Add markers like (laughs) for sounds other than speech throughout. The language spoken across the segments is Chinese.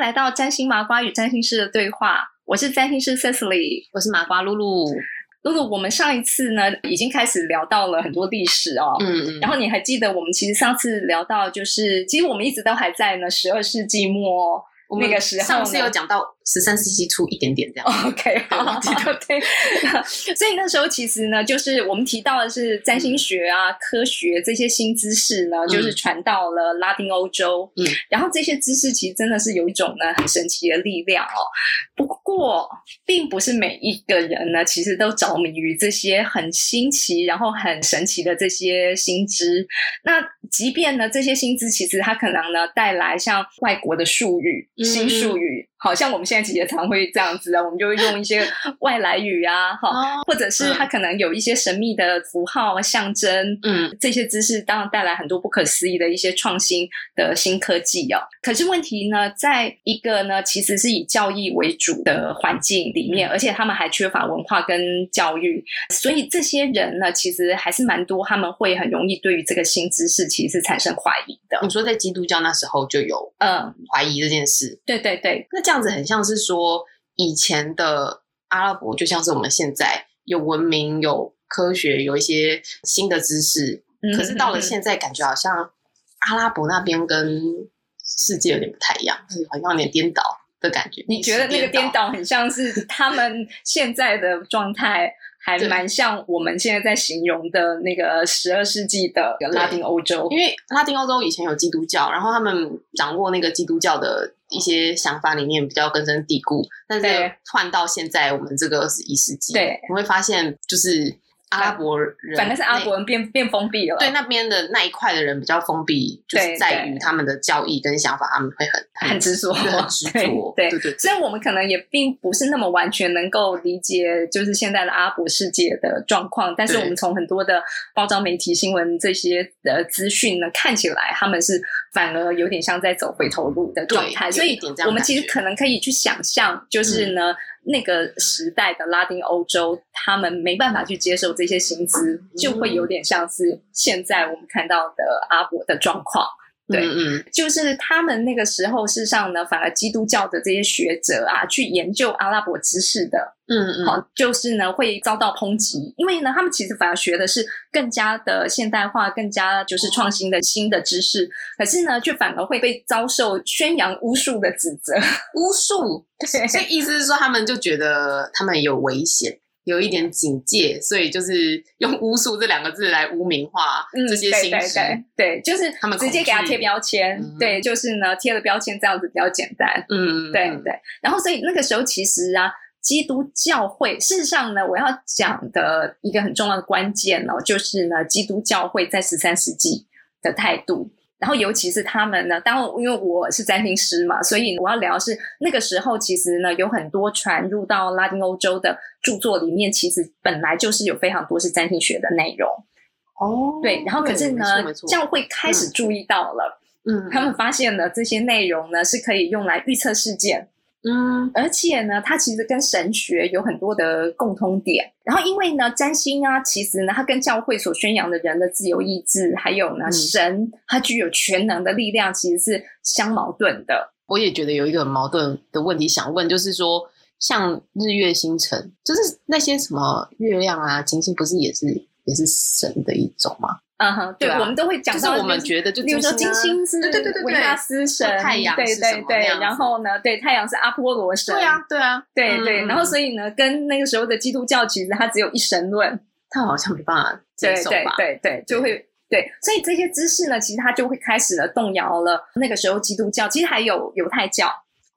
来到占星麻瓜与占星师的对话，我是占星师 Cecily，我是麻瓜露露。露露，我们上一次呢已经开始聊到了很多历史哦，嗯嗯，然后你还记得我们其实上次聊到就是，其实我们一直都还在呢，十二世纪末那个时候上次有。讲到十三世纪初一点点这样。OK，好，我记得对，所以那时候其实呢，就是我们提到的是占星学啊、科学这些新知识呢，就是传到了拉丁欧洲。嗯，然后这些知识其实真的是有一种呢很神奇的力量哦。不过，并不是每一个人呢，其实都着迷于这些很新奇、然后很神奇的这些新知。那即便呢，这些新知其实它可能呢带来像外国的术语、嗯新术语，好像我们现在其实也常会这样子啊，我们就会用一些 (laughs) 外来语啊，哈、哦或者是它可能有一些神秘的符号、象征，嗯，这些知识当然带来很多不可思议的一些创新的新科技哦。可是问题呢，在一个呢其实是以教育为主的环境里面，而且他们还缺乏文化跟教育，所以这些人呢，其实还是蛮多，他们会很容易对于这个新知识其实是产生怀疑的。你说在基督教那时候就有嗯，怀疑这件事，对对对，那这样子很像是说以前的阿拉伯就像是我们现在有文明、有科学、有一些新的知识，嗯可是到了嗯现在，感觉好像阿拉伯那边跟世界有点不太一样，好像有点颠倒的感觉。你觉得那个颠倒很像是他们现在的状态，还对。蛮像我们现在在形容的那个十二世纪的拉丁欧洲。因为拉丁欧洲以前有基督教，然后他们掌握那个基督教的一些想法里面比较根深蒂固，但对。是换到现在我们这个二十一世纪，对。你会发现就是阿拉伯人，反正是阿拉伯人变变封闭了。对那边的那一块的人比较封闭，就是在于他们的交易跟想法，他们会很很执着。很执着，对对。对虽然我们可能也并不是那么完全能够理解，就是现在的阿拉伯世界的状况，但是我们从很多的包装、媒体、新闻这些的资讯呢，看起来他们是反而有点像在走回头路的状态，所以我们其实可能可以去想象，就是呢。那个时代的拉丁欧洲，他们没办法去接受这些薪资，就会有点像是现在我们看到的阿拉伯的状况。对嗯嗯，就是他们那个时候，事实上呢，反而基督教的这些学者啊，去研究阿拉伯知识的，嗯嗯，好、就是呢会遭到抨击，因为呢，他们其实反而学的是更加的现代化、更加就是创新的新的知识，可是呢，却反而会被遭受宣扬巫术的指责。巫术，对 (laughs) 所以意思是说他们就觉得他们有危险。有一点警戒，所以就是用巫术这两个字来污名化嗯，这些对对新知。对对，就是他们直接给他贴标签，嗯对，就是呢贴了标签这样子比较简单。嗯，对对，然后所以那个时候其实啊，基督教会事实上呢，我要讲的一个很重要的关键哦，就是呢，基督教会在十三世纪的态度。然后，尤其是他们呢，当因为我是占星师嘛，所以我要聊的是那个时候，其实呢有很多传入到拉丁欧洲的著作里面，其实本来就是有非常多是占星学的内容。哦，对，然后可是呢教会开始注意到了，嗯，他们发现了这些内容呢是可以用来预测事件，嗯而且呢，它其实跟神学有很多的共通点。然后，因为呢，占星啊，其实呢，它跟教会所宣扬的人的自由意志，还有呢，嗯神它具有全能的力量，其实是相矛盾的。我也觉得有一个很矛盾的问题想问，就是说，像日月星辰，就是那些什么月亮啊、金星，不是也是也是神的一种吗？嗯哼，对，我们都会讲到，就是我们觉得就比如说金啊星是对对对对对。维纳斯神，太阳对对对然后呢，对太阳是阿波罗神，对啊，对啊，对对，嗯然后所以呢，跟那个时候的基督教其实它只有一神论，他好像没办法接对对受吧？对对，就会对，所以这些知识呢，其实它就会开始了动摇了。那个时候基督教，其实还有犹太教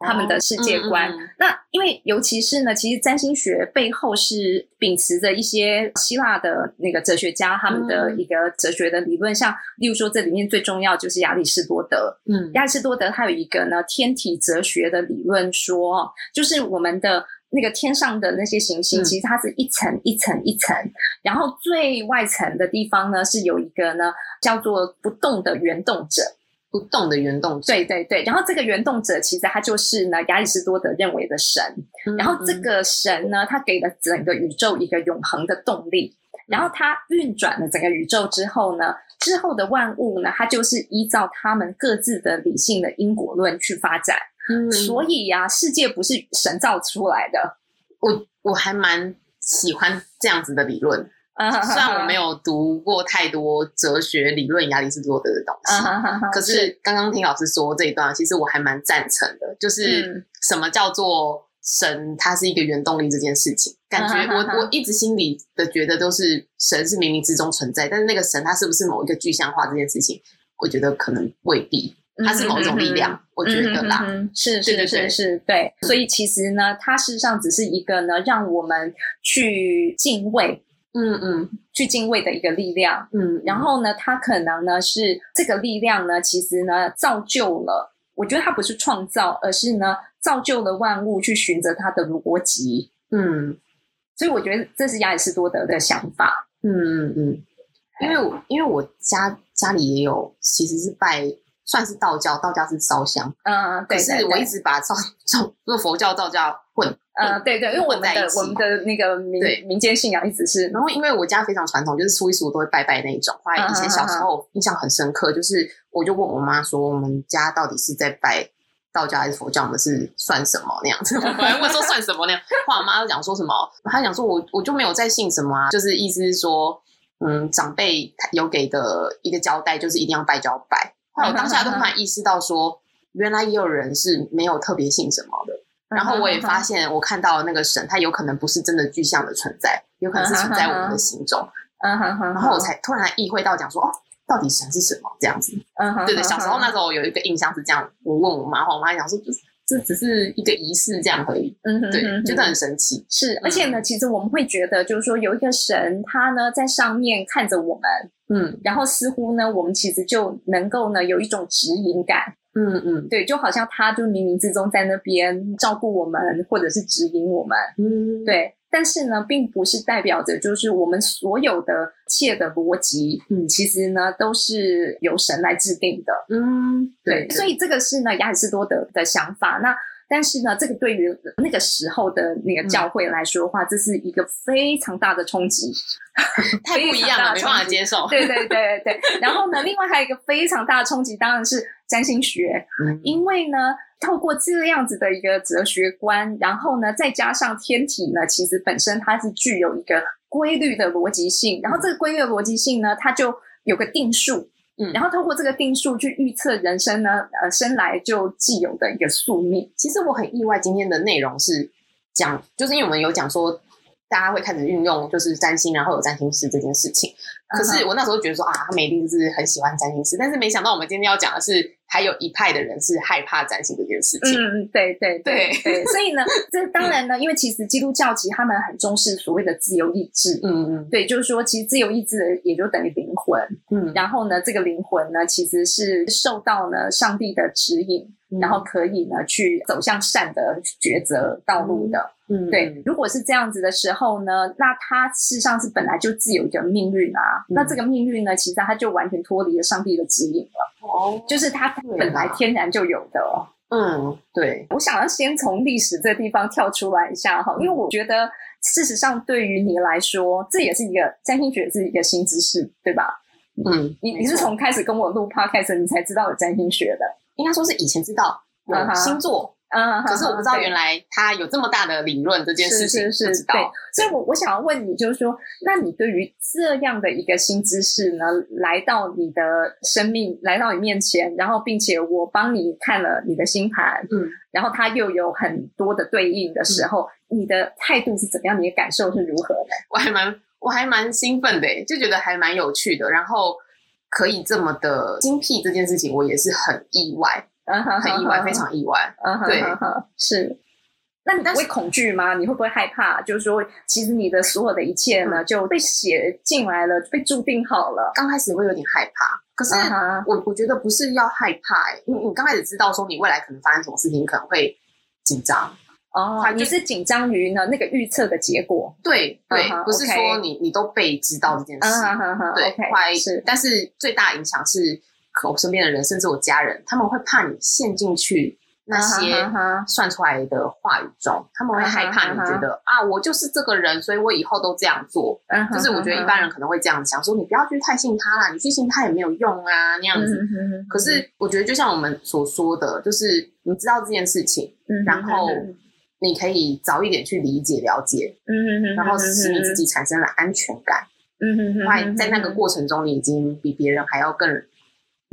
他们的世界观。嗯嗯嗯。那因为尤其是呢，其实占星学背后是秉持着一些希腊的那个哲学家他们的嗯。一个哲学的理论，像例如说这里面最重要就是亚里士多德，嗯。亚里士多德他有一个呢天体哲学的理论说，就是我们的那个天上的那些行星，嗯。其实它是一层一层一层，然后最外层的地方呢是有一个呢叫做不动的原动者。不动的原动者，对对对，然后这个原动者其实他就是呢亚里士多德认为的神，嗯然后这个神呢，他给了整个宇宙一个永恒的动力，然后他运转了整个宇宙之后呢，之后的万物呢，它就是依照他们各自的理性的因果论去发展。嗯。所以呀、世界不是神造出来的。我我还蛮喜欢这样子的理论，虽虽然我没有读过太多哲学理论亚里士多德的东西，(laughs) 可是刚刚听老师说这一段，其实我还蛮赞成的，就是嗯。什么叫做神，它是一个原动力这件事情，感觉 (laughs) 我我一直心里的觉得都是神是冥冥之中存在，但是那个神它是不是某一个具象化这件事情，我觉得可能未必，它是某一种力量，我觉得啦，是是是是，对。所以其实呢，它事实上只是一个呢，让我们去敬畏、嗯嗯去敬畏的一个力量。嗯，然后呢，它可能呢是这个力量呢，其实呢造就了。我觉得它不是创造，而是呢造就了万物去循着它的逻辑。嗯所以我觉得这是亚里士多德的想法。嗯嗯嗯，因为因为我家家里也有，其实是拜算是道教，道教是烧香，嗯，对可是我一直把道教做佛教道教混嗯，对对，因为我们的我们的那个民对民间信仰一直是然后因为我家非常传统，就是初一十五都会拜拜那一种。后来以前小时候印象很深刻，就是我就问我妈说，我们家到底是在拜道教还是佛教？我们是算什么那样子？(laughs) 我还问说算什么那样，后来我妈就讲说什么，她讲说我我就没有在信什么啊，就是意思是说，嗯，长辈有给的一个交代就是一定要拜就要拜。后来我当下都突然意识到说，原来也有人是没有特别信什么的。然后我也发现，我看到那个神，它有可能不是真的具象的存在，有可能是存在我们的心中。嗯哼哼，然后我才突然意会到，讲说哦，到底神是什么这样子？嗯哼，对对，小时候那时候有一个印象是这样，我问我妈，我妈讲说，就是这只是一个仪式这样而已。嗯哼，对，嗯觉得很神奇。是，而且呢，其实我们会觉得，就是说有一个神，他呢在上面看着我们，嗯然后似乎呢，我们其实就能够呢有一种指引感，嗯嗯对，就好像他就冥冥之中在那边照顾我们，或者是指引我们，嗯，对。但是呢，并不是代表着就是我们所有的切的逻辑，嗯其实呢都是由神来制定的。嗯，对，所以这个是呢亚里士多德的想法。那但是呢，这个对于那个时候的那个教会来说的话，这是一个非常大的冲击，(laughs) 太不一样了，没办法接受。对对对对。然后呢，另外还有一个非常大的冲击，当然是占星学，嗯因为呢，透过这样子的一个哲学观，然后呢，再加上天体呢，其实本身它是具有一个规律的逻辑性，然后这个规律的逻辑性呢，它就有个定数。嗯然后透过这个定数去预测人生呢，呃，生来就既有的一个宿命。其实我很意外，今天的内容是讲，就是因为我们有讲说，大家会开始运用就是占星，然后有占星师这件事情。可是我那时候觉得说啊，他们一定是很喜欢占星师，但是没想到我们今天要讲的是，还有一派的人是害怕占星这件事情。嗯，对对对对，所以呢，这当然呢，因为其实基督教其实他们很重视所谓的自由意志。嗯嗯对，就是说，其实自由意志也就等于灵魂。嗯，然后呢，这个灵魂呢，其实是受到呢上帝的指引，嗯然后可以呢去走向善的抉择道路的。嗯对，如果是这样子的时候呢，那他事实上是本来就自有一个命运啊。嗯那这个命运呢，其实他就完全脱离了上帝的指引了，哦，就是他本来天然就有的哦。嗯对，我想要先从历史这个地方跳出来一下哈，因为我觉得事实上对于你来说，这也是一个占星学是一个新知识，对吧？嗯，你你是从开始跟我录 podcast 你才知道有占星学的，应该说是以前知道有星座，嗯，可是我不知道原来他有这么大的理论这件事情，是对。所以我我想要问你，就是说，那你对于这样的一个新知识呢，来到你的生命，来到你面前，然后并且我帮你看了你的星盘，嗯，然后它又有很多的对应的时候，你的态度是怎么样？你的感受是如何的？我还蛮我还蛮兴奋的，就觉得还蛮有趣的。然后可以这么的精辟这件事情，我也是很意外，很意外，非，常意外。嗯哼对哼哼是。那你不会恐惧吗？你会不会害怕？就是说，其实你的所有的一切嗯呢，就被写进来了，被注定好了。刚开始会有点害怕，可是嗯哼我我觉得不是要害怕耶，因为你刚开始知道说你未来可能发生什么事情，可能会紧张。哦快，你是紧张于呢那个预测的结果。对对嗯哼，不是说你你都被知道这件嗯事，哼哼哼对是，但是最大影响是，可我身边的人，甚至我家人，他们会怕你陷进去那些算出来的话语中，他们会害怕你觉得啊，我就是这个人，所以我以后都这样做。就是我觉得一般人可能会这样想，说你不要去太信他啦，你去信他也没有用啊，那样子。可是我觉得就像我们所说的，就是你知道这件事情，然后你可以早一点去理解了解，嗯然后使你自己产生了安全感。嗯哼，在那个过程中，你已经比别人还要更。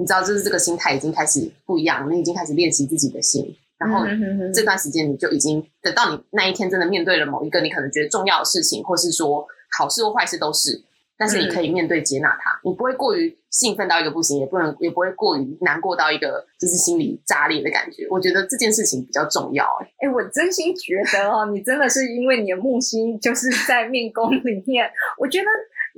你知道，就是这个心态已经开始不一样，你已经开始练习自己的心，然后这段时间你就已经等到你那一天真的面对了某一个你可能觉得重要的事情，或是说好事或坏事都是，但是你可以面对接纳它，你不会过于兴奋到一个不行，也不能也不会过于难过到一个就是心里炸裂的感觉。我觉得这件事情比较重要。哎，我真心觉得哦，你真的是因为你的木星就是在命宫里面，我觉得。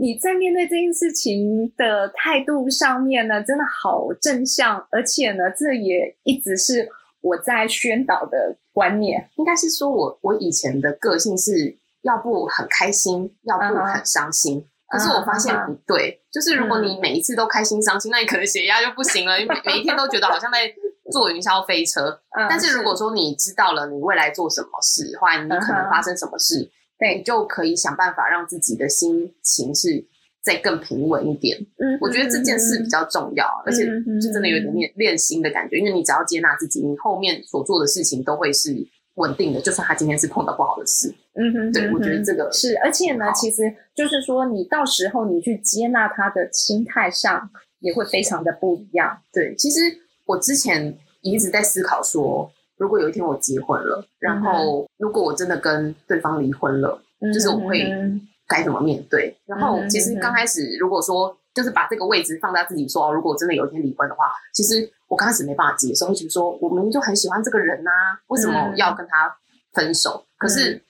你在面对这件事情的态度上面呢，真的好正向，而且呢，这也一直是我在宣导的观念。应该是说我我以前的个性是要不很开心，要不很伤心。可是我发现不对，就是如果你每一次都开心伤心，那你可能血压就不行了。每 (laughs) 每一天都觉得好像在坐云霄飞车。但是如果说你知道了你未来做什么事，或者你可能发生什么事。对，就可以想办法让自己的心情是再更平稳一点。嗯，我觉得这件事比较重要，而且是真的有点练练心的感觉。因为你只要接纳自己，你后面所做的事情都会是稳定的。就算他今天是碰到不好的事，嗯哼，对我觉得这个是，而且呢，其实就是说，你到时候你去接纳他的心态上也会非常的不一样。对，其实我之前一直在思考说。如果有一天我结婚了，然后如果我真的跟对方离婚了，就是我会该怎么面对？然后其实刚开始如果说就是把这个位置放在自己说哦，如果真的有一天离婚的话，其实我刚开始没办法接受，会觉得说我明明就很喜欢这个人呐，为什么要跟他分手？可是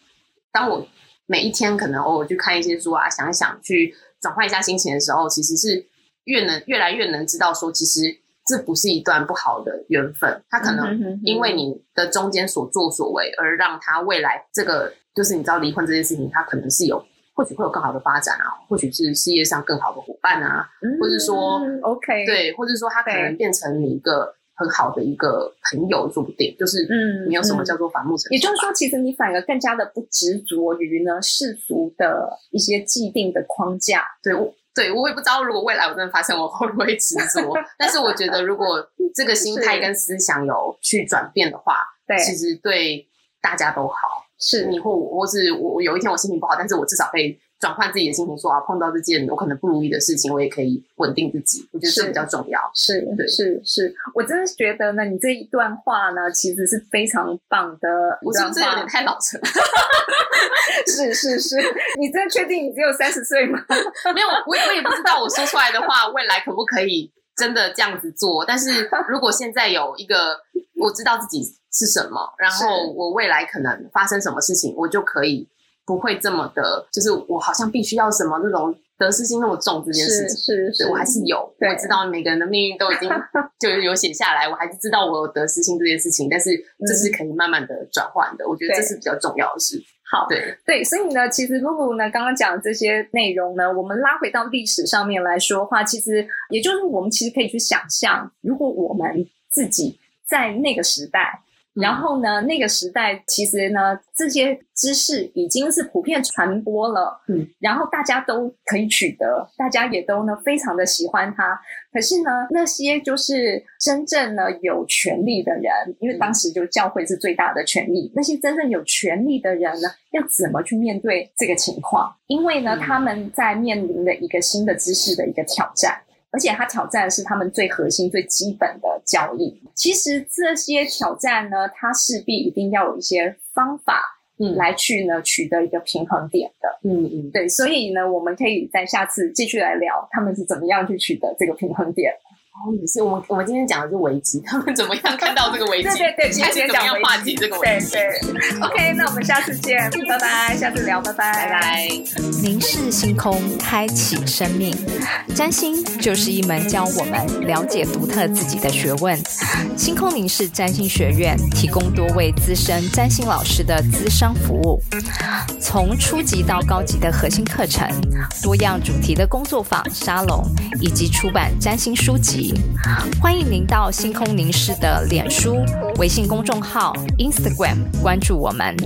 当我每一天可能偶尔去看一些书啊，想一想去转换一下心情的时候，其实是越能越来越能知道说，其实。这不是一段不好的缘分，他可能因为你的中间所作所为，而让他未来这个就是你知道离婚这件事情，他可能是有或许会有更好的发展啊，或许是事业上更好的伙伴啊，或者说 OK 对，或者说他可能变成你一个很好的一个朋友，说不定。就是嗯，没有什么叫做反目成也就是说，其实你反而更加的不执着于呢世俗的一些既定的框架，对我。对，我也不知道，如果未来我真的发生，我会不会执着？但是我觉得，如果这个心态跟思想有去转变的话，对，其实对大家都好。是你或我，或是我，有一天我心情不好，但是我至少可以转换自己的心情，说啊，碰到这件我可能不如意的事情，我也可以稳定自己。我觉得这比较重要。是，对，是是，我真的觉得呢，你这一段话呢，其实是非常棒的。我是不是有点太老成？(laughs) 是是是，你真的确定你只有三十岁吗？(laughs) 没有，我我也不知道我说出来的话，未来可不可以真的这样子做？但是如果现在有一个，我知道自己。是什么？然后我未来可能发生什么事情，我就可以不会这么的，就是我好像必须要什么那种得失心那么重这件事情。是是，我还是有，我知道每个人的命运都已经 (laughs) 就有写下来，我还是知道我有得失心这件事情，但是这是可以慢慢的转换的。我觉得这是比较重要的事。好，对对，所以呢，其实露露呢刚刚讲这些内容呢，我们拉回到历史上面来说话，其实也就是我们其实可以去想象，如果我们自己在那个时代。然后呢，那个时代其实呢，这些知识已经是普遍传播了，嗯，然后大家都可以取得，大家也都呢非常的喜欢它。可是呢，那些就是真正呢有权利的人，因为当时就教会是最大的权利，那些真正有权利的人呢，要怎么去面对这个情况？因为呢，他们在面临的一个新的知识的一个挑战。而且他挑战是他们最核心、最基本的交易。其实这些挑战呢，它势必一定要有一些方法，嗯，来去呢取得一个平衡点的。嗯嗯，对。所以呢，我们可以在下次继续来聊他们是怎么样去取得这个平衡点。哦，也是。我们我们今天讲的是危机，他们怎么样看到这个危机？(laughs) 对对对，今天讲化解这个危机。对对。OK，那我们下次见，拜拜。下次聊，拜拜拜拜。凝视星空，开启生命。占星就是一门教我们了解独特自己的学问。星空凝视占星学院提供多位资深占星老师的资商服务，从初级到高级的核心课程，多样主题的工作坊、沙龙，以及出版占星书籍。欢迎您到星空凝视的脸书、微信公众号、Instagram 关注我们。